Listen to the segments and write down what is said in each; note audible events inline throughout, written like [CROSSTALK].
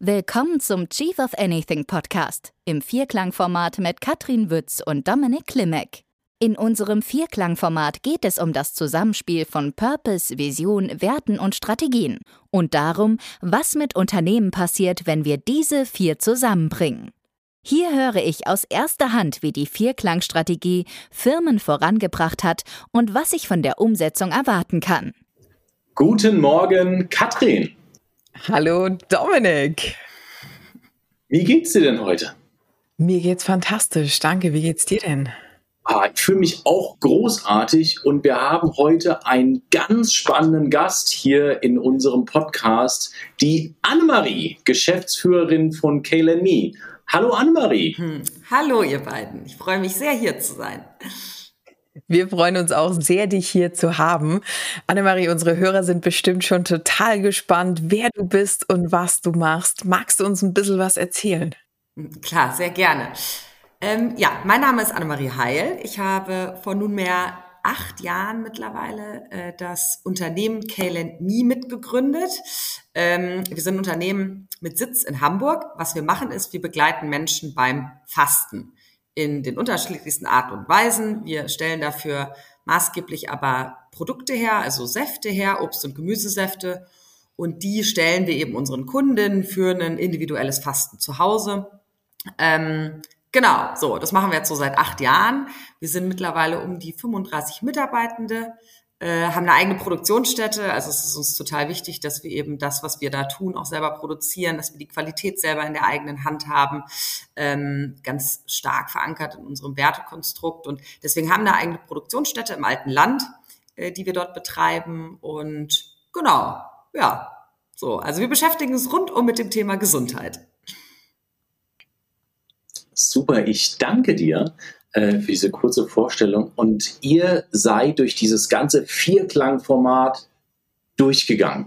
Willkommen zum Chief of Anything Podcast im Vierklangformat mit Katrin Wütz und Dominik Klimek. In unserem Vierklangformat geht es um das Zusammenspiel von Purpose, Vision, Werten und Strategien und darum, was mit Unternehmen passiert, wenn wir diese vier zusammenbringen. Hier höre ich aus erster Hand, wie die Vierklangstrategie Firmen vorangebracht hat und was ich von der Umsetzung erwarten kann. Guten Morgen, Katrin. Hallo Dominik. Wie geht's dir denn heute? Mir geht's fantastisch. Danke. Wie geht's dir denn? Ah, ich fühle mich auch großartig und wir haben heute einen ganz spannenden Gast hier in unserem Podcast, die Annemarie, Geschäftsführerin von KLME. Hallo Annemarie. Hm. Hallo ihr beiden. Ich freue mich sehr hier zu sein. Wir freuen uns auch sehr, dich hier zu haben. Annemarie, unsere Hörer sind bestimmt schon total gespannt, wer du bist und was du machst. Magst du uns ein bisschen was erzählen? Klar, sehr gerne. Ähm, ja, mein Name ist Annemarie Heil. Ich habe vor nunmehr acht Jahren mittlerweile äh, das Unternehmen Kalen Me mitgegründet. Ähm, wir sind ein Unternehmen mit Sitz in Hamburg. Was wir machen ist, wir begleiten Menschen beim Fasten in den unterschiedlichsten Arten und Weisen. Wir stellen dafür maßgeblich aber Produkte her, also Säfte her, Obst- und Gemüsesäfte. Und die stellen wir eben unseren Kundinnen für ein individuelles Fasten zu Hause. Ähm, genau, so, das machen wir jetzt so seit acht Jahren. Wir sind mittlerweile um die 35 Mitarbeitende äh, haben eine eigene Produktionsstätte. Also es ist uns total wichtig, dass wir eben das, was wir da tun, auch selber produzieren, dass wir die Qualität selber in der eigenen Hand haben, ähm, ganz stark verankert in unserem Wertekonstrukt. Und deswegen haben wir eine eigene Produktionsstätte im alten Land, äh, die wir dort betreiben. Und genau, ja, so. Also wir beschäftigen uns rundum mit dem Thema Gesundheit. Super, ich danke dir äh, für diese kurze Vorstellung. Und ihr seid durch dieses ganze Vierklangformat durchgegangen.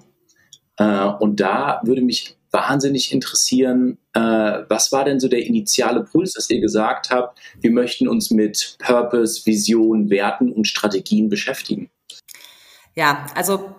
Äh, und da würde mich wahnsinnig interessieren, äh, was war denn so der initiale Puls, dass ihr gesagt habt, wir möchten uns mit Purpose, Vision, Werten und Strategien beschäftigen? Ja, also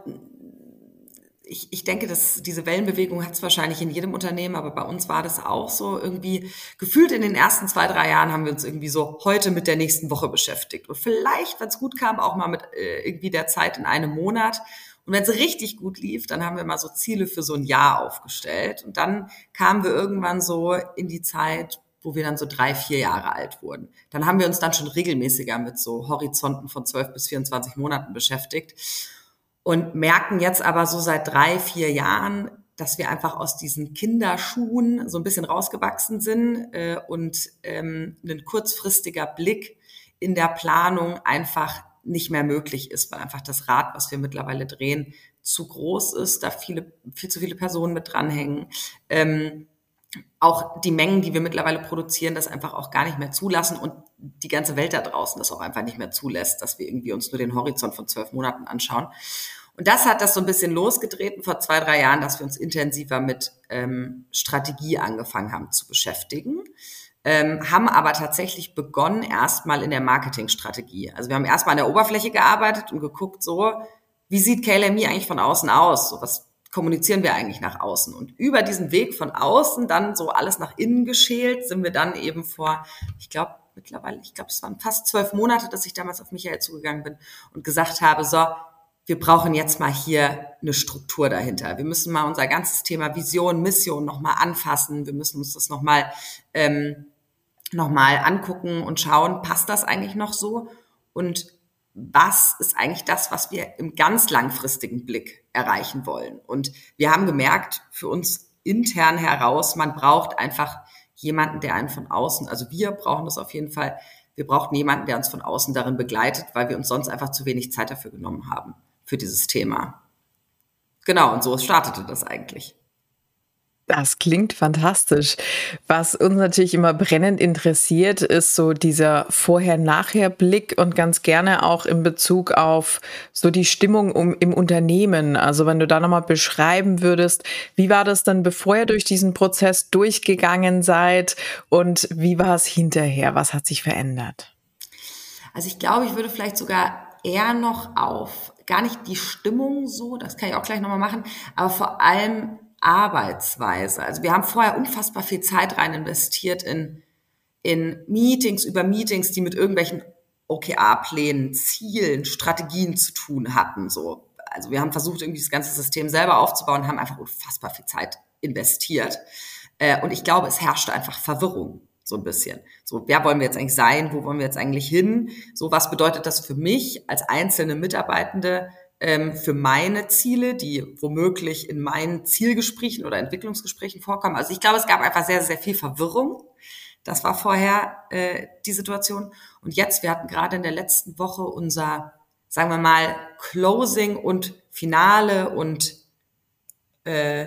ich, ich denke, dass diese Wellenbewegung hat es wahrscheinlich in jedem Unternehmen, aber bei uns war das auch so irgendwie gefühlt in den ersten zwei, drei Jahren haben wir uns irgendwie so heute mit der nächsten Woche beschäftigt. Und vielleicht, wenn es gut kam, auch mal mit äh, irgendwie der Zeit in einem Monat. Und wenn es richtig gut lief, dann haben wir mal so Ziele für so ein Jahr aufgestellt. Und dann kamen wir irgendwann so in die Zeit, wo wir dann so drei, vier Jahre alt wurden. Dann haben wir uns dann schon regelmäßiger mit so Horizonten von zwölf bis 24 Monaten beschäftigt und merken jetzt aber so seit drei, vier Jahren, dass wir einfach aus diesen Kinderschuhen so ein bisschen rausgewachsen sind äh, und ähm, ein kurzfristiger Blick in der Planung einfach nicht mehr möglich ist, weil einfach das Rad, was wir mittlerweile drehen, zu groß ist, da viele, viel zu viele Personen mit dranhängen. Ähm, auch die Mengen, die wir mittlerweile produzieren, das einfach auch gar nicht mehr zulassen und die ganze Welt da draußen das auch einfach nicht mehr zulässt, dass wir irgendwie uns nur den Horizont von zwölf Monaten anschauen. Und das hat das so ein bisschen losgetreten vor zwei, drei Jahren, dass wir uns intensiver mit ähm, Strategie angefangen haben zu beschäftigen. Ähm, haben aber tatsächlich begonnen erstmal in der Marketingstrategie. Also wir haben erstmal an der Oberfläche gearbeitet und geguckt, so, wie sieht KLMI eigentlich von außen aus? So, was kommunizieren wir eigentlich nach außen? Und über diesen Weg von außen dann so alles nach innen geschält, sind wir dann eben vor, ich glaube, mittlerweile, ich glaube, es waren fast zwölf Monate, dass ich damals auf Michael zugegangen bin und gesagt habe, so, wir brauchen jetzt mal hier eine Struktur dahinter. Wir müssen mal unser ganzes Thema Vision, Mission nochmal anfassen. Wir müssen uns das nochmal ähm, noch angucken und schauen, passt das eigentlich noch so? Und was ist eigentlich das, was wir im ganz langfristigen Blick erreichen wollen. Und wir haben gemerkt, für uns intern heraus, man braucht einfach jemanden, der einen von außen, also wir brauchen das auf jeden Fall, wir brauchten jemanden, der uns von außen darin begleitet, weil wir uns sonst einfach zu wenig Zeit dafür genommen haben, für dieses Thema. Genau, und so startete das eigentlich. Das klingt fantastisch. Was uns natürlich immer brennend interessiert, ist so dieser Vorher-Nachher-Blick und ganz gerne auch in Bezug auf so die Stimmung um, im Unternehmen. Also wenn du da nochmal beschreiben würdest, wie war das dann, bevor ihr durch diesen Prozess durchgegangen seid und wie war es hinterher? Was hat sich verändert? Also ich glaube, ich würde vielleicht sogar eher noch auf gar nicht die Stimmung so, das kann ich auch gleich nochmal machen, aber vor allem Arbeitsweise. Also wir haben vorher unfassbar viel Zeit rein investiert in, in Meetings über Meetings, die mit irgendwelchen OKR-Plänen, Zielen, Strategien zu tun hatten. So, also wir haben versucht, irgendwie das ganze System selber aufzubauen, haben einfach unfassbar viel Zeit investiert. Äh, und ich glaube, es herrschte einfach Verwirrung so ein bisschen. So, wer wollen wir jetzt eigentlich sein? Wo wollen wir jetzt eigentlich hin? So, was bedeutet das für mich als einzelne Mitarbeitende? Ähm, für meine Ziele, die womöglich in meinen Zielgesprächen oder Entwicklungsgesprächen vorkommen. Also ich glaube, es gab einfach sehr, sehr viel Verwirrung. Das war vorher äh, die Situation. Und jetzt, wir hatten gerade in der letzten Woche unser, sagen wir mal, Closing und Finale und äh,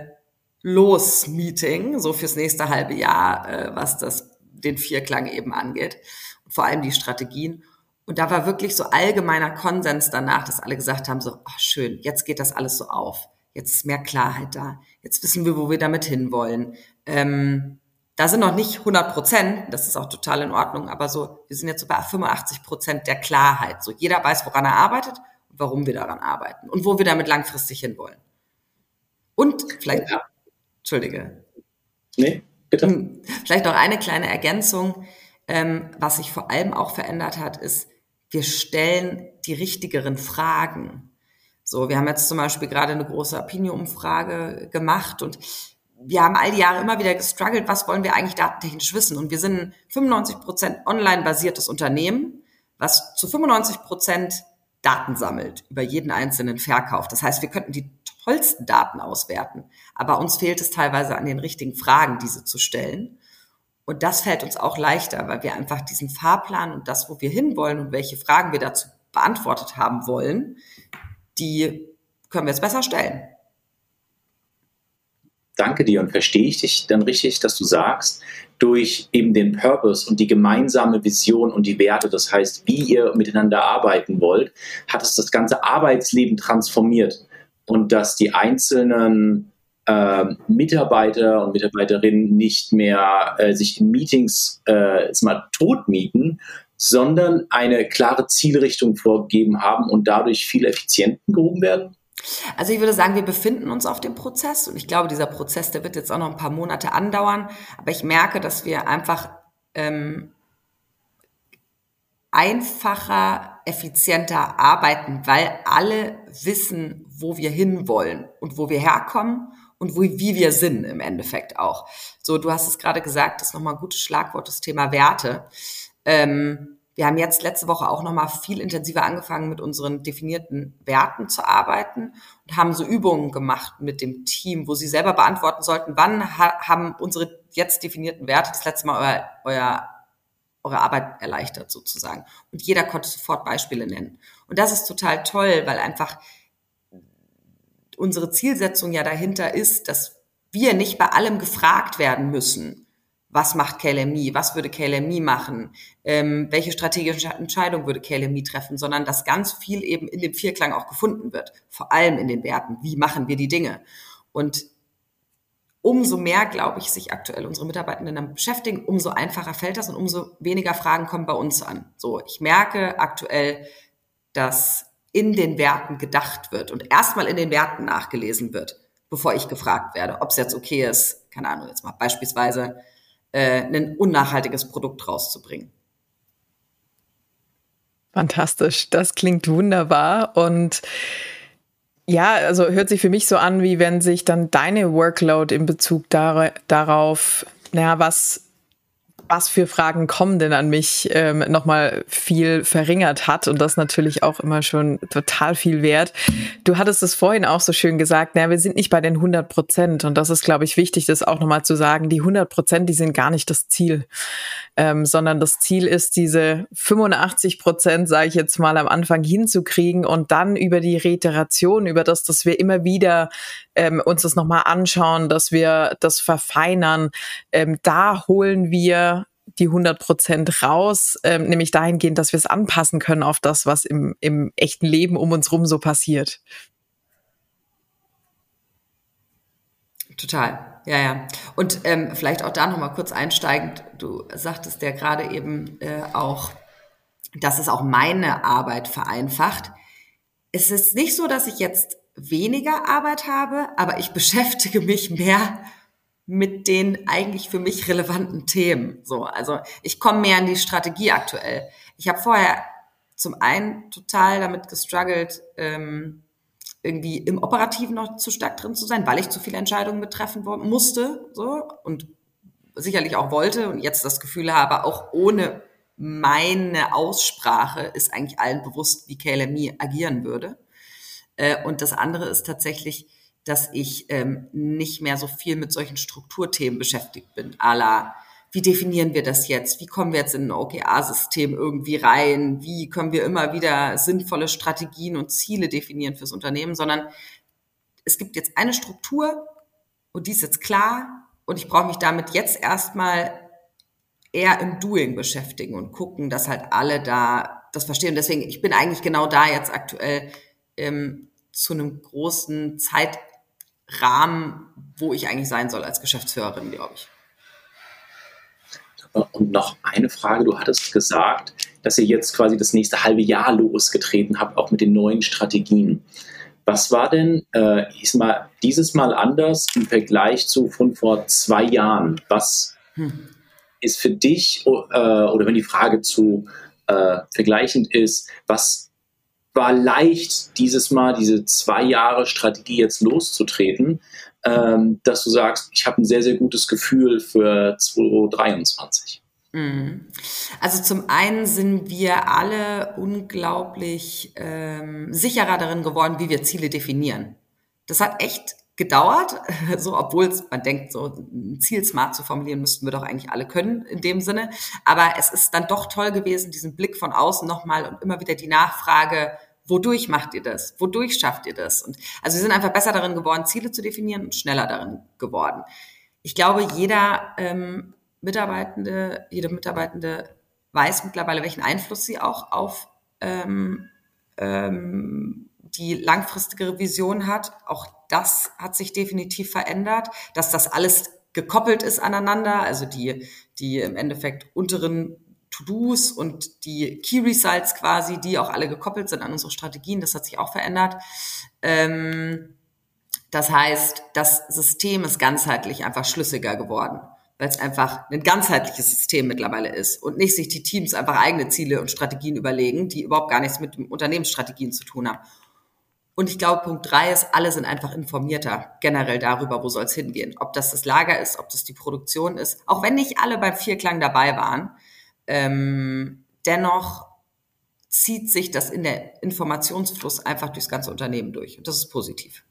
Los-Meeting, so fürs nächste halbe Jahr, äh, was das den Vierklang eben angeht. Vor allem die Strategien. Und da war wirklich so allgemeiner Konsens danach, dass alle gesagt haben, so, oh, schön, jetzt geht das alles so auf. Jetzt ist mehr Klarheit da. Jetzt wissen wir, wo wir damit hinwollen. Ähm, da sind noch nicht 100 Prozent, das ist auch total in Ordnung, aber so, wir sind jetzt so bei 85 Prozent der Klarheit. So, jeder weiß, woran er arbeitet und warum wir daran arbeiten und wo wir damit langfristig hinwollen. Und vielleicht, ja. Entschuldige. Nee, bitte. Hm, vielleicht noch eine kleine Ergänzung. Ähm, was sich vor allem auch verändert hat, ist, wir stellen die richtigeren Fragen. So, wir haben jetzt zum Beispiel gerade eine große Opinion-Umfrage gemacht und wir haben all die Jahre immer wieder gestruggelt, was wollen wir eigentlich datentechnisch wissen? Und wir sind ein 95 Prozent online-basiertes Unternehmen, was zu 95 Prozent Daten sammelt über jeden einzelnen Verkauf. Das heißt, wir könnten die tollsten Daten auswerten, aber uns fehlt es teilweise an den richtigen Fragen, diese zu stellen. Und das fällt uns auch leichter, weil wir einfach diesen Fahrplan und das, wo wir hinwollen und welche Fragen wir dazu beantwortet haben wollen, die können wir jetzt besser stellen. Danke dir und verstehe ich dich dann richtig, dass du sagst, durch eben den Purpose und die gemeinsame Vision und die Werte, das heißt, wie ihr miteinander arbeiten wollt, hat es das ganze Arbeitsleben transformiert und dass die einzelnen äh, Mitarbeiter und Mitarbeiterinnen nicht mehr äh, sich in Meetings äh, mal tot mieten, sondern eine klare Zielrichtung vorgegeben haben und dadurch viel effizienter gehoben werden? Also ich würde sagen, wir befinden uns auf dem Prozess und ich glaube, dieser Prozess, der wird jetzt auch noch ein paar Monate andauern, aber ich merke, dass wir einfach ähm, einfacher, effizienter arbeiten, weil alle wissen, wo wir hinwollen und wo wir herkommen und wo, wie wir sind im Endeffekt auch. So, du hast es gerade gesagt, das ist nochmal ein gutes Schlagwort, das Thema Werte. Ähm, wir haben jetzt letzte Woche auch nochmal viel intensiver angefangen, mit unseren definierten Werten zu arbeiten und haben so Übungen gemacht mit dem Team, wo sie selber beantworten sollten, wann ha haben unsere jetzt definierten Werte das letzte Mal euer, euer, eure Arbeit erleichtert sozusagen. Und jeder konnte sofort Beispiele nennen. Und das ist total toll, weil einfach unsere Zielsetzung ja dahinter ist, dass wir nicht bei allem gefragt werden müssen. Was macht KLMI? Was würde KLMI machen? Ähm, welche strategische Entscheidung würde KLMI treffen? Sondern dass ganz viel eben in dem Vierklang auch gefunden wird. Vor allem in den Werten. Wie machen wir die Dinge? Und umso mehr, glaube ich, sich aktuell unsere Mitarbeitenden damit beschäftigen, umso einfacher fällt das und umso weniger Fragen kommen bei uns an. So, ich merke aktuell, dass in den Werten gedacht wird und erstmal in den Werten nachgelesen wird, bevor ich gefragt werde, ob es jetzt okay ist, keine Ahnung, jetzt mal beispielsweise äh, ein unnachhaltiges Produkt rauszubringen. Fantastisch, das klingt wunderbar und ja, also hört sich für mich so an, wie wenn sich dann deine Workload in Bezug dar darauf, naja, was was für Fragen kommen denn an mich, ähm, nochmal viel verringert hat und das natürlich auch immer schon total viel wert. Du hattest es vorhin auch so schön gesagt, naja, wir sind nicht bei den 100 Prozent und das ist, glaube ich, wichtig, das auch nochmal zu sagen, die 100 Prozent, die sind gar nicht das Ziel, ähm, sondern das Ziel ist, diese 85 Prozent, sage ich jetzt mal, am Anfang hinzukriegen und dann über die Reiteration, über das, dass wir immer wieder ähm, uns das nochmal anschauen, dass wir das verfeinern, ähm, da holen wir die 100 Prozent raus, ähm, nämlich dahingehend, dass wir es anpassen können auf das, was im, im echten Leben um uns rum so passiert. Total, ja, ja. Und ähm, vielleicht auch da nochmal kurz einsteigend, du sagtest ja gerade eben äh, auch, dass es auch meine Arbeit vereinfacht. Es ist nicht so, dass ich jetzt weniger Arbeit habe, aber ich [LAUGHS] beschäftige mich mehr mit den eigentlich für mich relevanten Themen. So, also ich komme mehr in die Strategie aktuell. Ich habe vorher zum einen total damit gestruggelt, ähm, irgendwie im Operativen noch zu stark drin zu sein, weil ich zu viele Entscheidungen betreffen musste, so und sicherlich auch wollte und jetzt das Gefühl habe, auch ohne meine Aussprache ist eigentlich allen bewusst, wie KLMI agieren würde. Äh, und das andere ist tatsächlich, dass ich ähm, nicht mehr so viel mit solchen Strukturthemen beschäftigt bin. A la, wie definieren wir das jetzt? Wie kommen wir jetzt in ein OKR-System irgendwie rein? Wie können wir immer wieder sinnvolle Strategien und Ziele definieren fürs Unternehmen? Sondern es gibt jetzt eine Struktur und die ist jetzt klar und ich brauche mich damit jetzt erstmal eher im Doing beschäftigen und gucken, dass halt alle da das verstehen. Deswegen, ich bin eigentlich genau da jetzt aktuell ähm, zu einem großen Zeitrahmen, wo ich eigentlich sein soll als Geschäftsführerin, glaube ich. Und noch eine Frage, du hattest gesagt, dass ihr jetzt quasi das nächste halbe Jahr losgetreten habt, auch mit den neuen Strategien. Was war denn äh, mal, dieses Mal anders im Vergleich zu von vor zwei Jahren? Was hm. ist für dich, äh, oder wenn die Frage zu äh, vergleichend ist, was war leicht, dieses Mal diese zwei Jahre Strategie jetzt loszutreten, ähm, dass du sagst, ich habe ein sehr, sehr gutes Gefühl für 2023? Mhm. Also zum einen sind wir alle unglaublich ähm, sicherer darin geworden, wie wir Ziele definieren. Das hat echt gedauert, [LAUGHS] so obwohl man denkt, so ein Ziel smart zu formulieren, müssten wir doch eigentlich alle können in dem Sinne. Aber es ist dann doch toll gewesen, diesen Blick von außen nochmal und immer wieder die Nachfrage, Wodurch macht ihr das? Wodurch schafft ihr das? Und also wir sind einfach besser darin geworden, Ziele zu definieren und schneller darin geworden. Ich glaube, jeder ähm, Mitarbeitende, jede Mitarbeitende weiß mittlerweile, welchen Einfluss sie auch auf ähm, ähm, die langfristige Vision hat. Auch das hat sich definitiv verändert, dass das alles gekoppelt ist aneinander, also die, die im Endeffekt unteren To-Dos und die Key Results quasi, die auch alle gekoppelt sind an unsere Strategien. Das hat sich auch verändert. Ähm, das heißt, das System ist ganzheitlich einfach schlüssiger geworden, weil es einfach ein ganzheitliches System mittlerweile ist und nicht sich die Teams einfach eigene Ziele und Strategien überlegen, die überhaupt gar nichts mit Unternehmensstrategien zu tun haben. Und ich glaube, Punkt drei ist, alle sind einfach informierter generell darüber, wo soll es hingehen. Ob das das Lager ist, ob das die Produktion ist. Auch wenn nicht alle beim Vierklang dabei waren, ähm, dennoch zieht sich das in der Informationsfluss einfach durchs ganze Unternehmen durch. Und das ist positiv.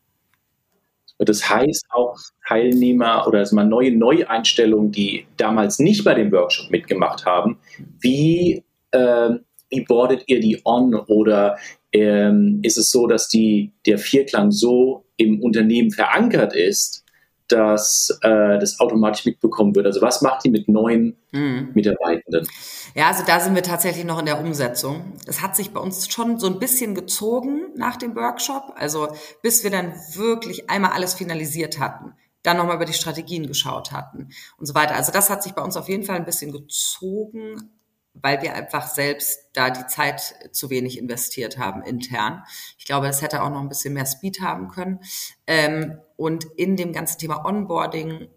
Das heißt auch Teilnehmer oder also mal neue Neueinstellungen, die damals nicht bei dem Workshop mitgemacht haben, wie, äh, wie boardet ihr die on oder ähm, ist es so, dass die, der Vierklang so im Unternehmen verankert ist, dass äh, das automatisch mitbekommen wird. Also was macht ihr mit neuen mhm. Mitarbeitenden? Ja, also da sind wir tatsächlich noch in der Umsetzung. Es hat sich bei uns schon so ein bisschen gezogen nach dem Workshop, also bis wir dann wirklich einmal alles finalisiert hatten, dann nochmal über die Strategien geschaut hatten und so weiter. Also das hat sich bei uns auf jeden Fall ein bisschen gezogen, weil wir einfach selbst da die Zeit zu wenig investiert haben intern. Ich glaube, es hätte auch noch ein bisschen mehr Speed haben können. Ähm, und in dem ganzen Thema Onboarding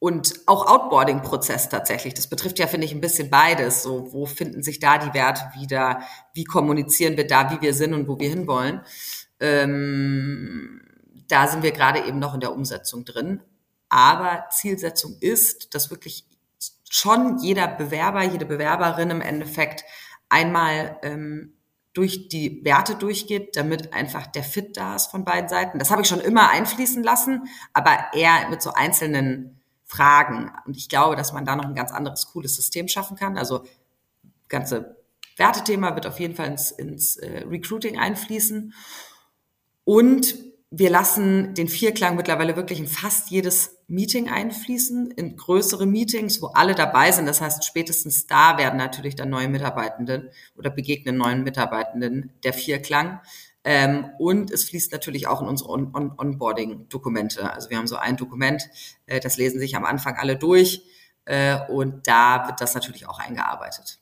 und auch Outboarding-Prozess tatsächlich. Das betrifft ja, finde ich, ein bisschen beides. So, wo finden sich da die Werte wieder? Wie kommunizieren wir da, wie wir sind und wo wir hinwollen? Ähm, da sind wir gerade eben noch in der Umsetzung drin. Aber Zielsetzung ist, dass wirklich schon jeder Bewerber, jede Bewerberin im Endeffekt einmal ähm, durch die Werte durchgeht, damit einfach der Fit da ist von beiden Seiten. Das habe ich schon immer einfließen lassen, aber eher mit so einzelnen Fragen. Und ich glaube, dass man da noch ein ganz anderes, cooles System schaffen kann. Also ganze Wertethema wird auf jeden Fall ins, ins äh, Recruiting einfließen. Und wir lassen den Vierklang mittlerweile wirklich in fast jedes Meeting einfließen, in größere Meetings, wo alle dabei sind. Das heißt, spätestens da werden natürlich dann neue Mitarbeitenden oder begegnen neuen Mitarbeitenden der Vierklang. Ähm, und es fließt natürlich auch in unsere On On Onboarding-Dokumente. Also wir haben so ein Dokument, äh, das lesen sich am Anfang alle durch äh, und da wird das natürlich auch eingearbeitet.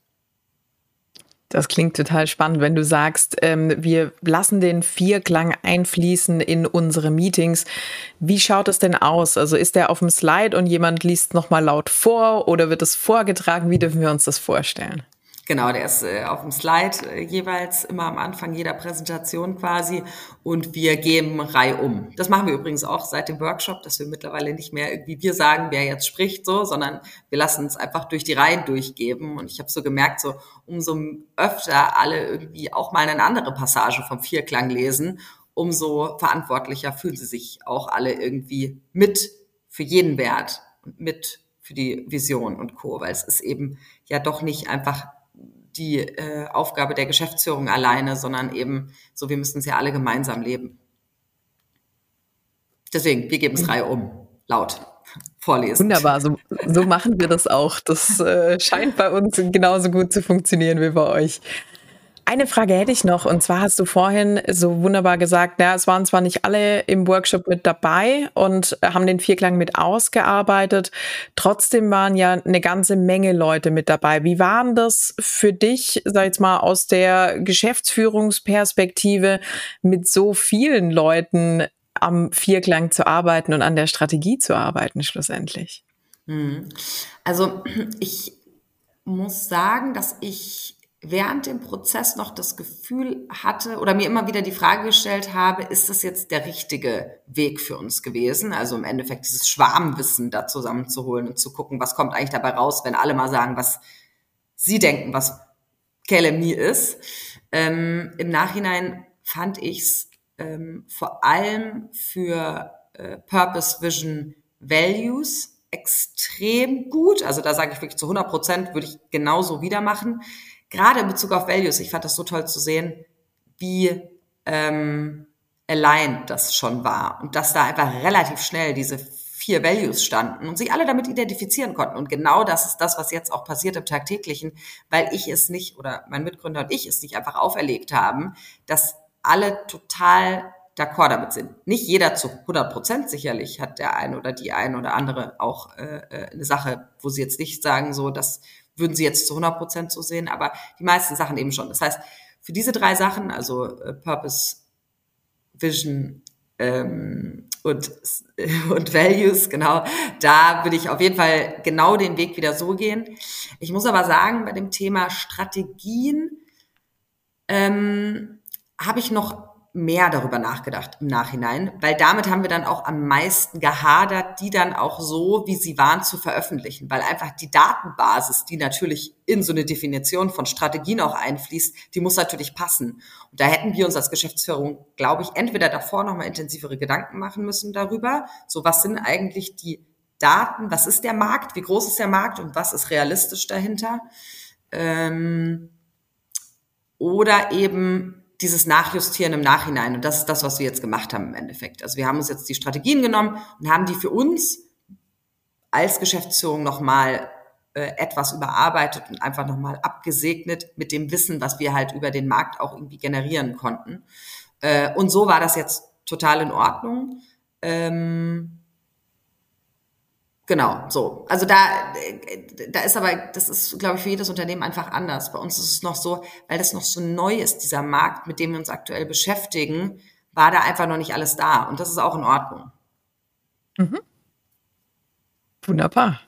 Das klingt total spannend, wenn du sagst, ähm, wir lassen den Vierklang einfließen in unsere Meetings. Wie schaut es denn aus? Also ist der auf dem Slide und jemand liest nochmal laut vor oder wird es vorgetragen? Wie dürfen wir uns das vorstellen? Genau, der ist äh, auf dem Slide äh, jeweils immer am Anfang jeder Präsentation quasi und wir geben Reihe um. Das machen wir übrigens auch seit dem Workshop, dass wir mittlerweile nicht mehr irgendwie wir sagen, wer jetzt spricht, so, sondern wir lassen es einfach durch die Reihen durchgeben. Und ich habe so gemerkt, so umso öfter alle irgendwie auch mal eine andere Passage vom Vierklang lesen, umso verantwortlicher fühlen sie sich auch alle irgendwie mit für jeden Wert und mit für die Vision und Co., weil es ist eben ja doch nicht einfach die äh, Aufgabe der Geschäftsführung alleine, sondern eben so, wir müssen es ja alle gemeinsam leben. Deswegen, wir geben es Reihe um, laut [LAUGHS] vorlesen. Wunderbar, so, so machen wir das auch. Das äh, scheint bei uns genauso gut zu funktionieren wie bei euch. Eine Frage hätte ich noch, und zwar hast du vorhin so wunderbar gesagt, ja, es waren zwar nicht alle im Workshop mit dabei und haben den Vierklang mit ausgearbeitet, trotzdem waren ja eine ganze Menge Leute mit dabei. Wie waren das für dich, sag ich jetzt mal, aus der Geschäftsführungsperspektive mit so vielen Leuten am Vierklang zu arbeiten und an der Strategie zu arbeiten schlussendlich? Hm. Also ich muss sagen, dass ich während dem Prozess noch das Gefühl hatte oder mir immer wieder die Frage gestellt habe, ist das jetzt der richtige Weg für uns gewesen? Also im Endeffekt dieses Schwarmwissen da zusammenzuholen und zu gucken, was kommt eigentlich dabei raus, wenn alle mal sagen, was sie denken, was KLMI ist. Ähm, Im Nachhinein fand ich es ähm, vor allem für äh, Purpose Vision Values extrem gut. Also da sage ich wirklich zu 100 Prozent, würde ich genauso wieder machen gerade in Bezug auf Values, ich fand das so toll zu sehen, wie ähm, aligned das schon war und dass da einfach relativ schnell diese vier Values standen und sich alle damit identifizieren konnten. Und genau das ist das, was jetzt auch passiert im Tagtäglichen, weil ich es nicht oder mein Mitgründer und ich es nicht einfach auferlegt haben, dass alle total d'accord damit sind. Nicht jeder zu 100 Prozent sicherlich hat der eine oder die eine oder andere auch äh, äh eine Sache, wo sie jetzt nicht sagen, so, dass würden sie jetzt zu 100 Prozent so sehen, aber die meisten Sachen eben schon. Das heißt, für diese drei Sachen, also äh, Purpose, Vision ähm, und, [LAUGHS] und Values, genau, da würde ich auf jeden Fall genau den Weg wieder so gehen. Ich muss aber sagen, bei dem Thema Strategien ähm, habe ich noch mehr darüber nachgedacht im Nachhinein, weil damit haben wir dann auch am meisten gehadert, die dann auch so, wie sie waren, zu veröffentlichen, weil einfach die Datenbasis, die natürlich in so eine Definition von Strategien auch einfließt, die muss natürlich passen. Und da hätten wir uns als Geschäftsführung, glaube ich, entweder davor nochmal intensivere Gedanken machen müssen darüber, so was sind eigentlich die Daten, was ist der Markt, wie groß ist der Markt und was ist realistisch dahinter. Ähm, oder eben dieses Nachjustieren im Nachhinein. Und das ist das, was wir jetzt gemacht haben im Endeffekt. Also wir haben uns jetzt die Strategien genommen und haben die für uns als Geschäftsführung nochmal äh, etwas überarbeitet und einfach nochmal abgesegnet mit dem Wissen, was wir halt über den Markt auch irgendwie generieren konnten. Äh, und so war das jetzt total in Ordnung. Ähm, Genau, so. Also da, da ist aber, das ist, glaube ich, für jedes Unternehmen einfach anders. Bei uns ist es noch so, weil das noch so neu ist, dieser Markt, mit dem wir uns aktuell beschäftigen, war da einfach noch nicht alles da. Und das ist auch in Ordnung. Mhm. Wunderbar.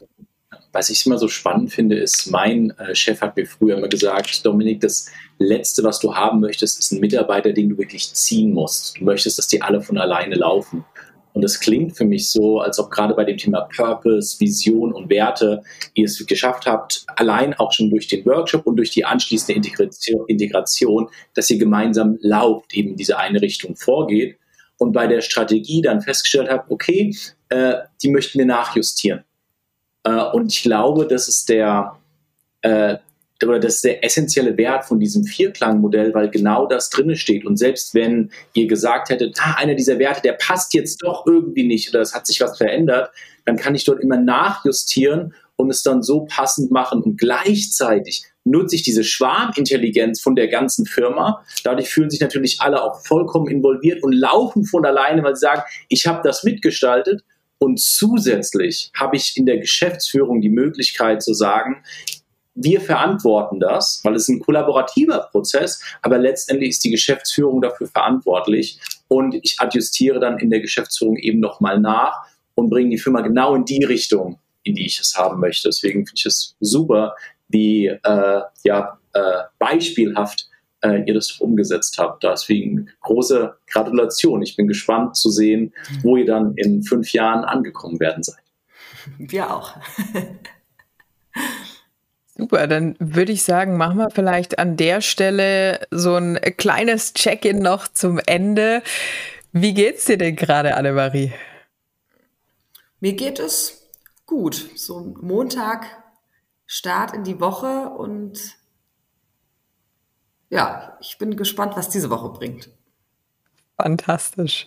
Was ich immer so spannend finde, ist, mein äh, Chef hat mir früher immer gesagt, Dominik, das Letzte, was du haben möchtest, ist ein Mitarbeiter, den du wirklich ziehen musst. Du möchtest, dass die alle von alleine laufen. Und es klingt für mich so, als ob gerade bei dem Thema Purpose, Vision und Werte ihr es geschafft habt, allein auch schon durch den Workshop und durch die anschließende Integration, dass ihr gemeinsam lauft, eben diese eine Richtung vorgeht und bei der Strategie dann festgestellt habt, okay, äh, die möchten wir nachjustieren. Äh, und ich glaube, das ist der, äh, oder das ist der essentielle Wert von diesem Vierklangmodell, weil genau das drinne steht. Und selbst wenn ihr gesagt hättet, ah, einer dieser Werte, der passt jetzt doch irgendwie nicht oder es hat sich was verändert, dann kann ich dort immer nachjustieren und es dann so passend machen. Und gleichzeitig nutze ich diese Schwarmintelligenz von der ganzen Firma. Dadurch fühlen sich natürlich alle auch vollkommen involviert und laufen von alleine, weil sie sagen, ich habe das mitgestaltet. Und zusätzlich habe ich in der Geschäftsführung die Möglichkeit zu sagen, wir verantworten das, weil es ein kollaborativer Prozess, aber letztendlich ist die Geschäftsführung dafür verantwortlich und ich adjustiere dann in der Geschäftsführung eben nochmal nach und bringe die Firma genau in die Richtung, in die ich es haben möchte. Deswegen finde ich es super, wie äh, ja, äh, beispielhaft äh, ihr das umgesetzt habt. Deswegen große Gratulation. Ich bin gespannt zu sehen, wo ihr dann in fünf Jahren angekommen werden seid. Wir auch. [LAUGHS] Super, dann würde ich sagen, machen wir vielleicht an der Stelle so ein kleines Check-in noch zum Ende. Wie geht's dir denn gerade, Annemarie? Mir geht es gut. So Montag, Start in die Woche und ja, ich bin gespannt, was diese Woche bringt. Fantastisch.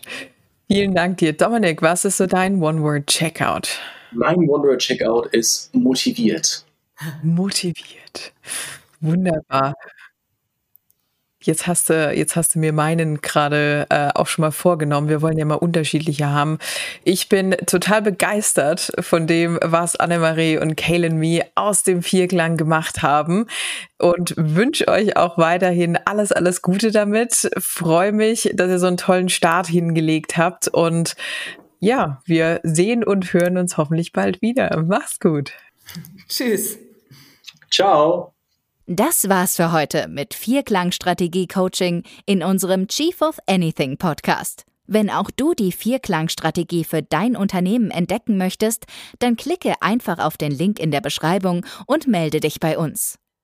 Vielen Dank dir. Dominik, was ist so dein One-Word-Checkout? Mein One-Word-Checkout ist motiviert. Motiviert. Wunderbar. Jetzt hast du, jetzt hast du mir meinen gerade äh, auch schon mal vorgenommen. Wir wollen ja mal unterschiedliche haben. Ich bin total begeistert von dem, was Annemarie und Kaylin Me aus dem Vierklang gemacht haben und wünsche euch auch weiterhin alles, alles Gute damit. Freue mich, dass ihr so einen tollen Start hingelegt habt und ja, wir sehen und hören uns hoffentlich bald wieder. Mach's gut. Tschüss. Ciao. Das war's für heute mit Vierklang-Strategie-Coaching in unserem Chief of Anything Podcast. Wenn auch du die Vierklang-Strategie für dein Unternehmen entdecken möchtest, dann klicke einfach auf den Link in der Beschreibung und melde dich bei uns.